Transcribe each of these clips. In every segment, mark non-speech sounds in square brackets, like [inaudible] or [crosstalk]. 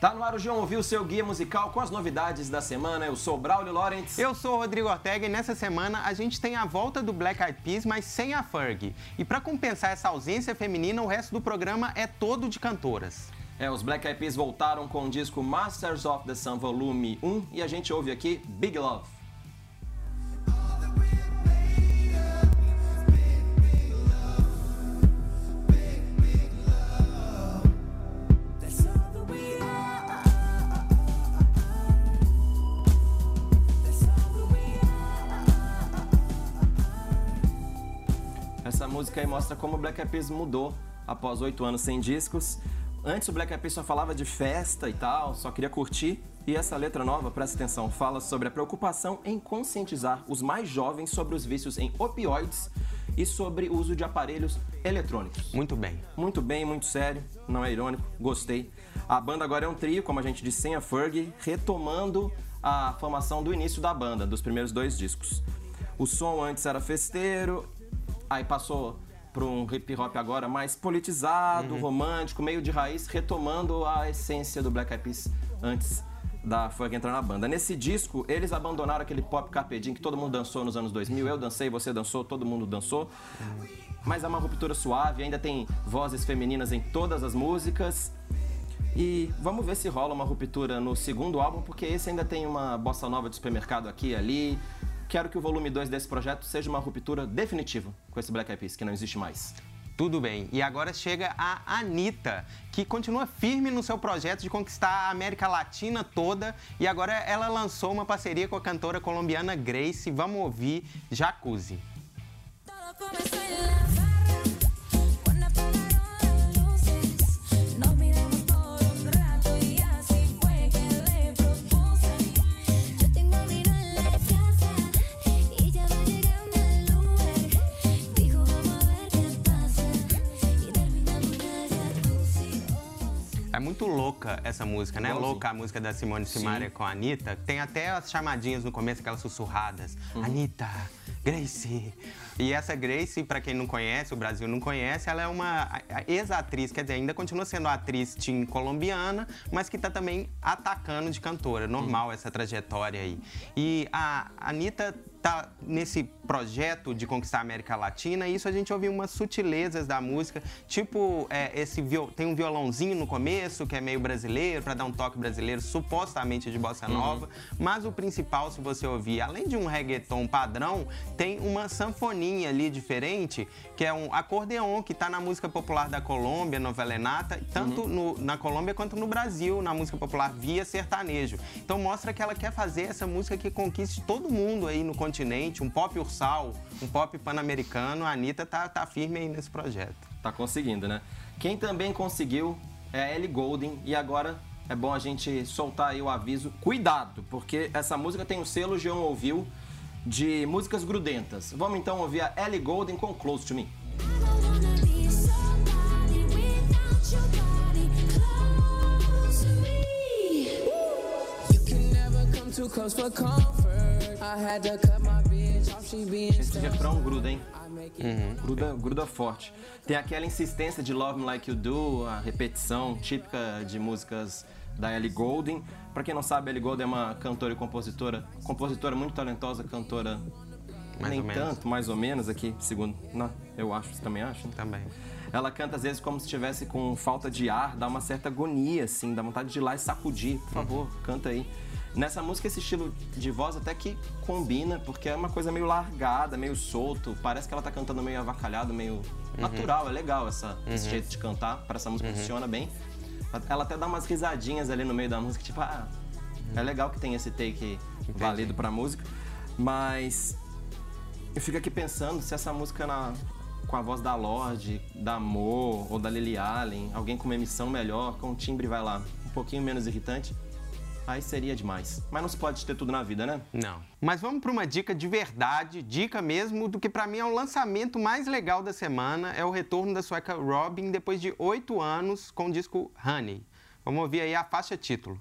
Tá no ar o João ouviu o seu guia musical com as novidades da semana. Eu sou Braulio Lawrence. Eu sou Rodrigo Ortega e nessa semana a gente tem a volta do Black Eyed Peas, mas sem a Fergie. E para compensar essa ausência feminina, o resto do programa é todo de cantoras. É, os Black Eyed Peas voltaram com o disco Masters of the Sun Volume 1 e a gente ouve aqui Big Love. Música aí mostra como o Black Eyed Peas mudou após oito anos sem discos. Antes o Black Eyed Peas só falava de festa e tal, só queria curtir. E essa letra nova, presta atenção, fala sobre a preocupação em conscientizar os mais jovens sobre os vícios em opioides e sobre o uso de aparelhos eletrônicos. Muito bem. Muito bem, muito sério, não é irônico, gostei. A banda agora é um trio, como a gente disse, sem a Fergie, retomando a formação do início da banda, dos primeiros dois discos. O som antes era festeiro, aí passou para um hip hop agora mais politizado, uhum. romântico, meio de raiz, retomando a essência do Black Eyed Peas antes da Ferg entrar na banda. Nesse disco, eles abandonaram aquele pop carpedinho que todo mundo dançou nos anos 2000. Eu dancei, você dançou, todo mundo dançou. Mas é uma ruptura suave, ainda tem vozes femininas em todas as músicas. E vamos ver se rola uma ruptura no segundo álbum, porque esse ainda tem uma bossa nova de supermercado aqui e ali. Quero que o volume 2 desse projeto seja uma ruptura definitiva com esse Black Eyed Peas, que não existe mais. Tudo bem. E agora chega a Anitta, que continua firme no seu projeto de conquistar a América Latina toda. E agora ela lançou uma parceria com a cantora colombiana Grace. Vamos ouvir Jacuzzi. Louca essa música, né? Igualzinho. Louca a música da Simone Simaria com a Anitta. Tem até as chamadinhas no começo, aquelas sussurradas. Anitta, Grace. E essa Grace, pra quem não conhece, o Brasil não conhece, ela é uma ex-atriz, quer dizer, ainda continua sendo atriz teen colombiana, mas que tá também atacando de cantora. Normal essa trajetória aí. E a Anitta tá nesse projeto de conquistar a América Latina e isso a gente ouviu umas sutilezas da música, tipo é, esse viol... tem um violãozinho no começo que é meio brasileiro para dar um toque brasileiro supostamente de bossa nova, mas o principal se você ouvir, além de um reggaeton padrão, tem uma sanfoninha ali diferente que é um acordeon que tá na música popular da Colômbia, novela Enata, tanto no- na Colômbia quanto no Brasil, na música popular via sertanejo. Então mostra que ela quer fazer essa música que conquiste todo mundo aí no continente, um pop ursal, um pop pan-americano. A Anitta tá, tá firme aí nesse projeto. Tá conseguindo, né? Quem também conseguiu é a Ellie Goulding e agora é bom a gente soltar aí o aviso. Cuidado, porque essa música tem o selo João ouviu de músicas grudentas. Vamos então ouvir a Ellie Goulding com Close to Me. Close for comfort. Esse refrão gruda, hein? I make it Gruda, gruda forte. Tem aquela insistência de Love Me Like You Do, a repetição típica de músicas da Ellie Goulding. Pra quem não sabe, Ellie Goulding é uma cantora e compositora, compositora muito talentosa, cantora Mais nem menos. tanto, mais ou menos aqui, segundo, não, eu acho, você também acha? Também. Ela canta às vezes como se estivesse com falta de ar, dá uma certa agonia, assim, dá vontade de ir lá e sacudir. Por favor, canta aí. Nessa música, esse estilo de voz até que combina, porque é uma coisa meio largada, meio solto. Parece que ela tá cantando meio avacalhado, meio natural. É legal essa, esse jeito de cantar. Para essa música funciona bem. Ela até dá umas risadinhas ali no meio da música, tipo, ah, é legal que tem esse take válido pra música. Mas eu fico aqui pensando se essa música na- com a voz da Lorde, da Amor ou da Lily Allen, alguém com uma emissão melhor, com um timbre, vai lá, um pouquinho menos irritante, aí seria demais. Mas não se pode ter tudo na vida, né? Não. Mas vamos para uma dica de verdade, dica mesmo, do que para mim é o lançamento mais legal da semana, é o retorno da sueca Robin depois de oito anos com o disco Honey. Vamos ouvir aí a faixa título.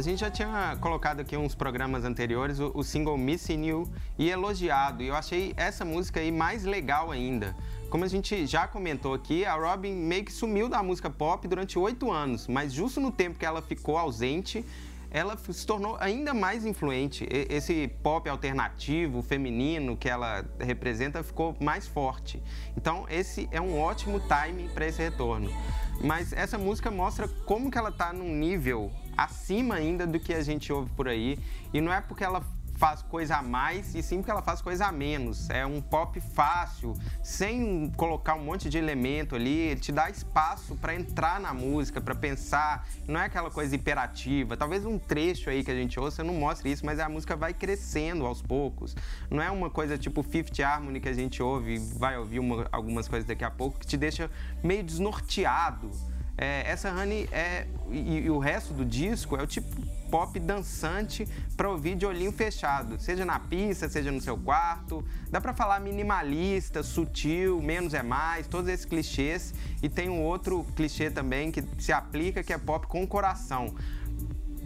Gente já tinha colocado aqui uns programas anteriores o, o single Missing You e elogiado. E eu achei essa música aí mais legal ainda. Como a gente já comentou aqui, a Robin meio que sumiu da música pop durante oito anos, mas justo no tempo que ela ficou ausente, ela se tornou ainda mais influente. Esse pop alternativo, feminino que ela representa ficou mais forte. Então, esse é um ótimo timing para esse retorno. Mas essa música mostra como que ela está num nível acima ainda do que a gente ouve por aí. E não é porque ela faz coisa a mais e sim porque ela faz coisa a menos. É um pop fácil, sem colocar um monte de elemento ali, te dá espaço para entrar na música, para pensar. Não é aquela coisa imperativa. Talvez um trecho aí que a gente ouça não mostre isso, mas a música vai crescendo aos poucos. Não é uma coisa tipo Fifth Harmony que a gente ouve, vai ouvir uma- algumas coisas daqui a pouco que te deixa meio desnorteado. É, essa Honey é e, e o resto do disco é o tipo pop dançante para ouvir de olhinho fechado, seja na pista, seja no seu quarto. Dá para falar minimalista, sutil, menos é mais, todos esses clichês. E tem um outro clichê também que se aplica que é pop com coração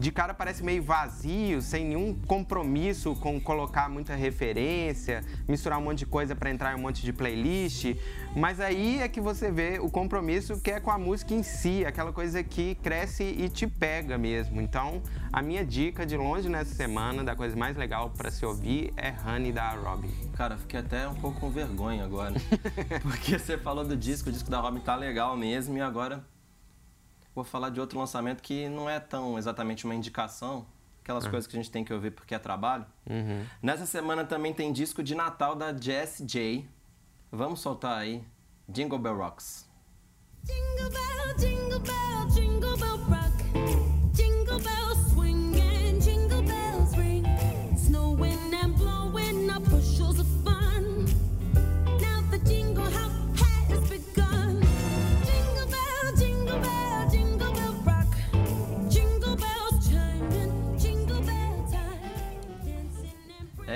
de cara parece meio vazio, sem nenhum compromisso com colocar muita referência, misturar um monte de coisa para entrar em um monte de playlist. Mas aí é que você vê o compromisso que é com a música em si, aquela coisa que cresce e te pega mesmo. Então, a minha dica de longe nessa semana, da coisa mais legal para se ouvir, é Honey da Robin. Cara, fiquei até um pouco com vergonha agora. [laughs] Porque você falou do disco, o disco da Robin tá legal mesmo, e agora vou falar de outro lançamento que não é tão exatamente uma indicação, aquelas coisas que a gente tem que ouvir porque é trabalho. Nessa semana também tem disco de Natal da Jess J. Vamos soltar aí Jingle Bell Rocks. Jingle bell, jingle bell,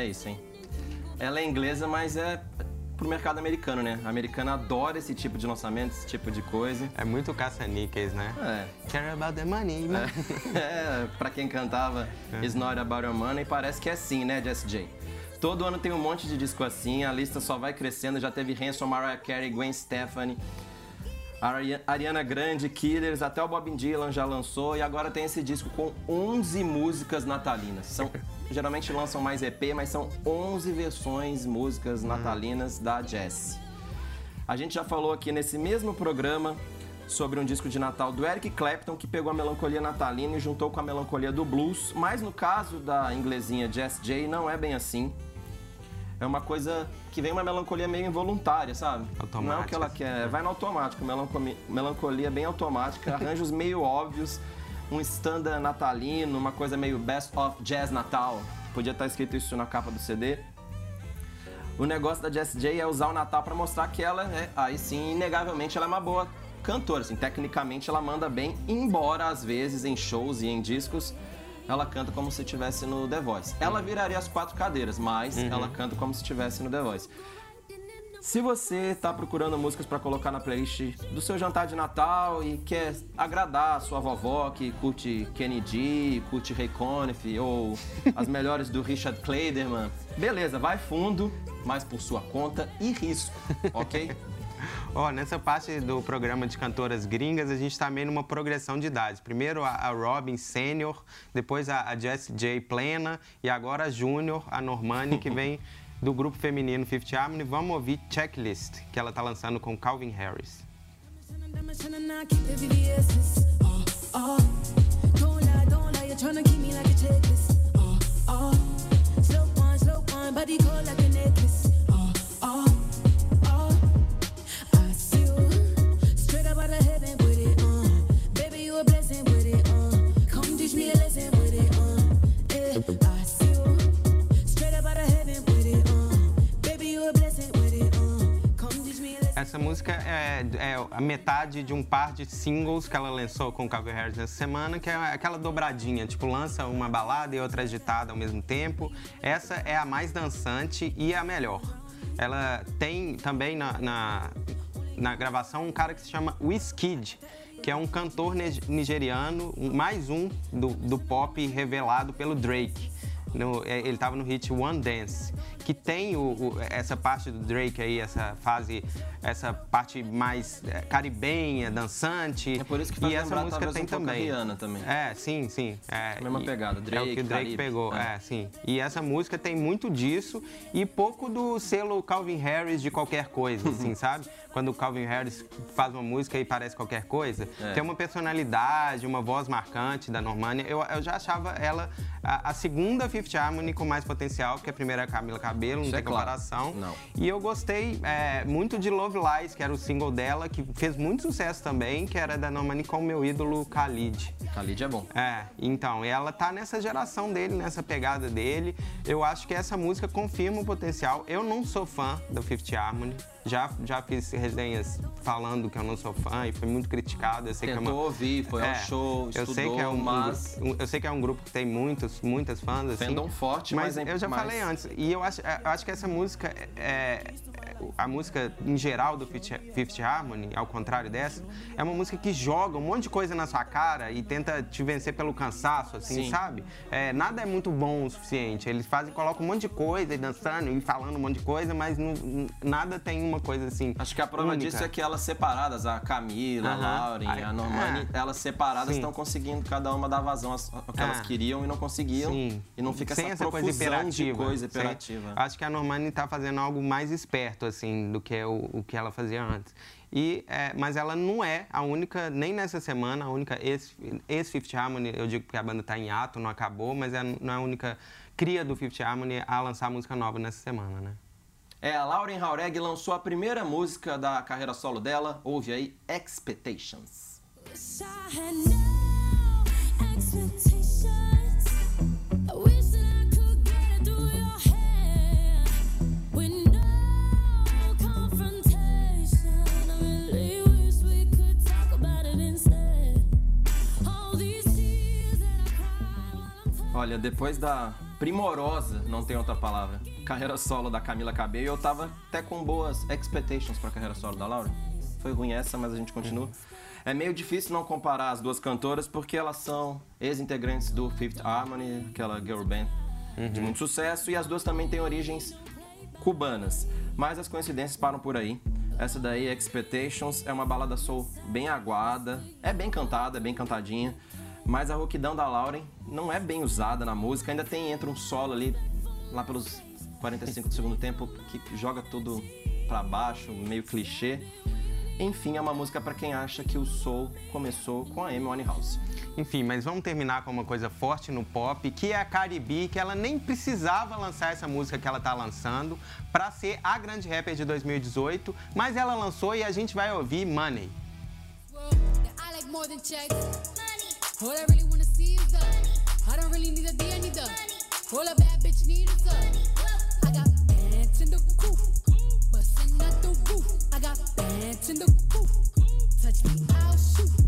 É isso, hein? Ela é inglesa, mas é pro mercado americano, né? A americana adora esse tipo de lançamento, esse tipo de coisa. É muito caça-níqueis, né? É, Care about the money, né? É, [laughs] pra quem cantava It's Not About Your Money, parece que é assim, né, Jess J? Todo ano tem um monte de disco assim, a lista só vai crescendo. Já teve Hanson, Mariah Carey, Gwen Stefani, Ari- Ariana Grande, Killers, até o Bob Dylan já lançou. E agora tem esse disco com 11 músicas natalinas. São, [laughs] geralmente lançam mais EP, mas são 11 versões, músicas natalinas da Jess. A gente já falou aqui nesse mesmo programa sobre um disco de Natal do Eric Clapton que pegou a melancolia natalina e juntou com a melancolia do blues, mas no caso da inglesinha Jess J não é bem assim. É uma coisa que vem uma melancolia meio involuntária, sabe? Não é o que ela Automática. quer, vai no automático, melancolia, melancolia bem automática, [laughs] arranjos meio óbvios, um standard natalino, uma coisa meio best of jazz natal. Podia estar escrito isso na capa do CD. O negócio da Jess J é usar o Natal pra mostrar que ela é, aí sim, inegavelmente, ela é uma boa cantora. Assim, tecnicamente ela manda bem, embora às vezes em shows e em discos ela canta como se estivesse no The Voice. Ela viraria as quatro cadeiras, mas ela canta como se estivesse no The Voice. Se você está procurando músicas para colocar na playlist do seu jantar de Natal e quer agradar a sua vovó que curte Kennedy, curte Ray Conniff ou [laughs] as melhores do Richard Clayderman, beleza, vai fundo, mas por sua conta e risco, [laughs] ok? Ó, nessa parte do programa de cantoras gringas, a gente tá meio numa progressão de idades. Primeiro a, a Robin Sênior, depois a, a Jessie J plena e agora a Júnior, a Normani, que [laughs] vem do grupo feminino Fifth Harmony. Vamos ouvir Checklist, que ela tá lançando com Calvin Harris. A metade de um par de singles que ela lançou com o Calvin Harris nessa semana, que é aquela dobradinha, tipo, lança uma balada e outra agitada ao mesmo tempo. Essa é a mais dançante e a melhor. Ela tem também na, na, na gravação um cara que se chama Wizkid, que é um cantor ni- nigeriano, mais um do, do pop revelado pelo Drake. No- é, ele estava no hit One Dance, que tem o- o- essa parte do Drake aí, essa fase, essa parte mais é, caribenha, dançante. É por isso que faz e essa música tem um também. Rihanna também. É, sim, sim. É, Mesma e- pegada, é o Drake, que o Drake Caribe. pegou, É. é, sim. E essa música tem muito disso e pouco do selo Calvin Harris de qualquer coisa, assim, [laughs] sabe? Quando o Calvin Harris faz uma música e parece qualquer coisa, É. tem uma personalidade, uma voz marcante da Normânia. Eu, eu já achava ela a, a segunda Fifth Harmony com mais potencial, porque a primeira é a Camila Cabello, não Isso é tem claro. comparação. Não. E eu gostei é, muito de Love Lies, que era o single dela, que fez muito sucesso também, que era da Normani com o meu ídolo Khalid. Khalid é bom. É, então, ela tá nessa geração dele, nessa pegada dele. Eu acho que essa música confirma o potencial. Eu não sou fã do Fifth Harmony. Já, já fiz resenhas falando que eu não sou fã e foi muito criticado. Eu sei que é Tentou uma... ouvir, foi ao É, show, eu sei que é um, estudou, mas- um- eu sei que é um grupo que tem muitos, muitas fãs, assim. Fandom forte, mas é- eu já mas- falei antes. E eu acho, eu acho que essa música é, é- a música em geral do Fifth, Harmony, ao contrário dessa, é uma música que joga um monte de coisa na sua cara e tenta te vencer pelo cansaço, assim, Sim. sabe? É, nada é muito bom o suficiente. Eles fazem, colocam um monte de coisa e dançando e falando um monte de coisa, mas não- nada tem uma coisa assim. Acho que a prova única. disso é que elas separadas, a Camila, a Aham. Lauren, Ai, a Normani, é. elas separadas estão conseguindo cada uma dar vazão ao que É. elas queriam e não conseguiam. Sim. E não fica Sem essa, essa coisa imperativa. de coisa imperativa. Acho que a Normani tá fazendo algo mais esperto, assim, do que o, o que ela fazia antes. E, é, mas ela não é a única, nem nessa semana, a única ex- ex-Fifth Harmony, eu digo porque a banda tá em ato, não acabou, mas é, não é a única cria do Fifth Harmony a lançar música nova nessa semana, né? É, a Lauren Haureg lançou a primeira música da carreira solo dela, ouve aí, Expectations. Wish I had no expectations. Olha, depois da primorosa, não tem outra palavra, carreira solo da Camila Cabello, eu tava até com boas expectations pra carreira solo da Lauren. Foi ruim essa, mas a gente continua. É meio difícil não comparar as duas cantoras porque elas são ex-integrantes do Fifth Harmony, aquela girl band de muito sucesso, e as duas também têm origens cubanas. Mas as coincidências param por aí. Essa daí, Expectations, é uma balada soul bem aguada, é bem cantada, é bem cantadinha, mas a rouquidão da Lauren não é bem usada na música, ainda tem entra um solo ali lá pelos 45 do segundo tempo que joga tudo pra baixo, meio clichê. Enfim, é uma música pra quem acha que o soul começou com a Amy Winehouse. Enfim, mas vamos terminar com uma coisa forte no pop, que é a Cardi B, que ela nem precisava lançar essa música que ela tá lançando pra ser a grande rapper de 2018, mas ela lançou e a gente vai ouvir Money. that All I really wanna see is the I don't really need a D, I need the All a bad bitch need is the I got bands in the coop, bustin' out the roof. I got bands in the coop. Touch me, I'll shoot.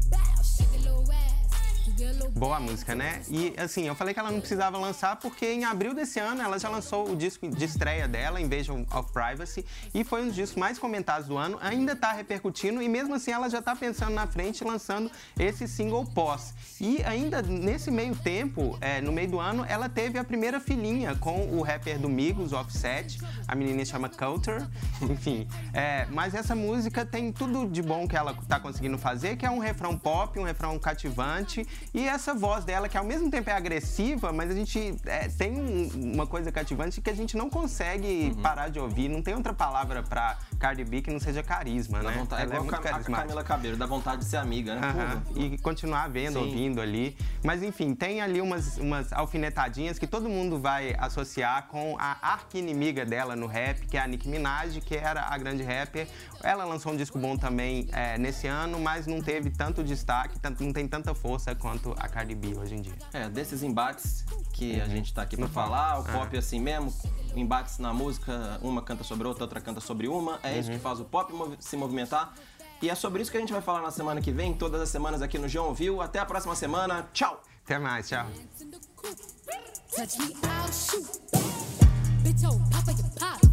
Boa música, né? E assim, eu falei que ela não precisava lançar porque em abril desse ano ela já lançou o disco de estreia dela, Invasion of Privacy, e foi um dos discos mais comentados do ano, ainda tá repercutindo e mesmo assim ela já tá pensando na frente lançando esse single pós. E ainda nesse meio tempo, é, no meio do ano, ela teve a primeira filhinha com o rapper do Migos, Offset, a menina chama Coulter, [laughs] enfim. é, mas essa música tem tudo de bom que ela tá conseguindo fazer, que é um refrão pop, um refrão cativante e essa voz dela que ao mesmo tempo é agressiva, mas a gente é, tem um- uma coisa cativante que a gente não consegue Uhum. parar de ouvir. Não tem outra palavra pra Cardi B que não seja carisma, Dá né? vontade, é Ela é igual muito a a. Camila Cabello, dá vontade de ser amiga, né? Pô, E continuar vendo, Sim. ouvindo ali. Mas enfim, tem ali umas, umas alfinetadinhas que todo mundo vai associar com a arqui-inimiga dela no rap, que é a Nicki Minaj, que era a grande rapper. Ela lançou um disco bom também é, nesse ano, mas não teve tanto destaque, tanto- não tem tanta força quanto a Cardi B hoje em dia. É, desses embates que a gente tá aqui pra No falar, o pop. pop é assim mesmo, embates na música, uma canta sobre outra, outra canta sobre uma, é isso que faz o pop se movimentar. E é sobre isso que a gente vai falar na semana que vem, todas as semanas aqui no João Ouviu. Até a próxima semana. Tchau! Até mais, tchau. Touch me, I'll shoot. Bitch, oh, papa, you pop.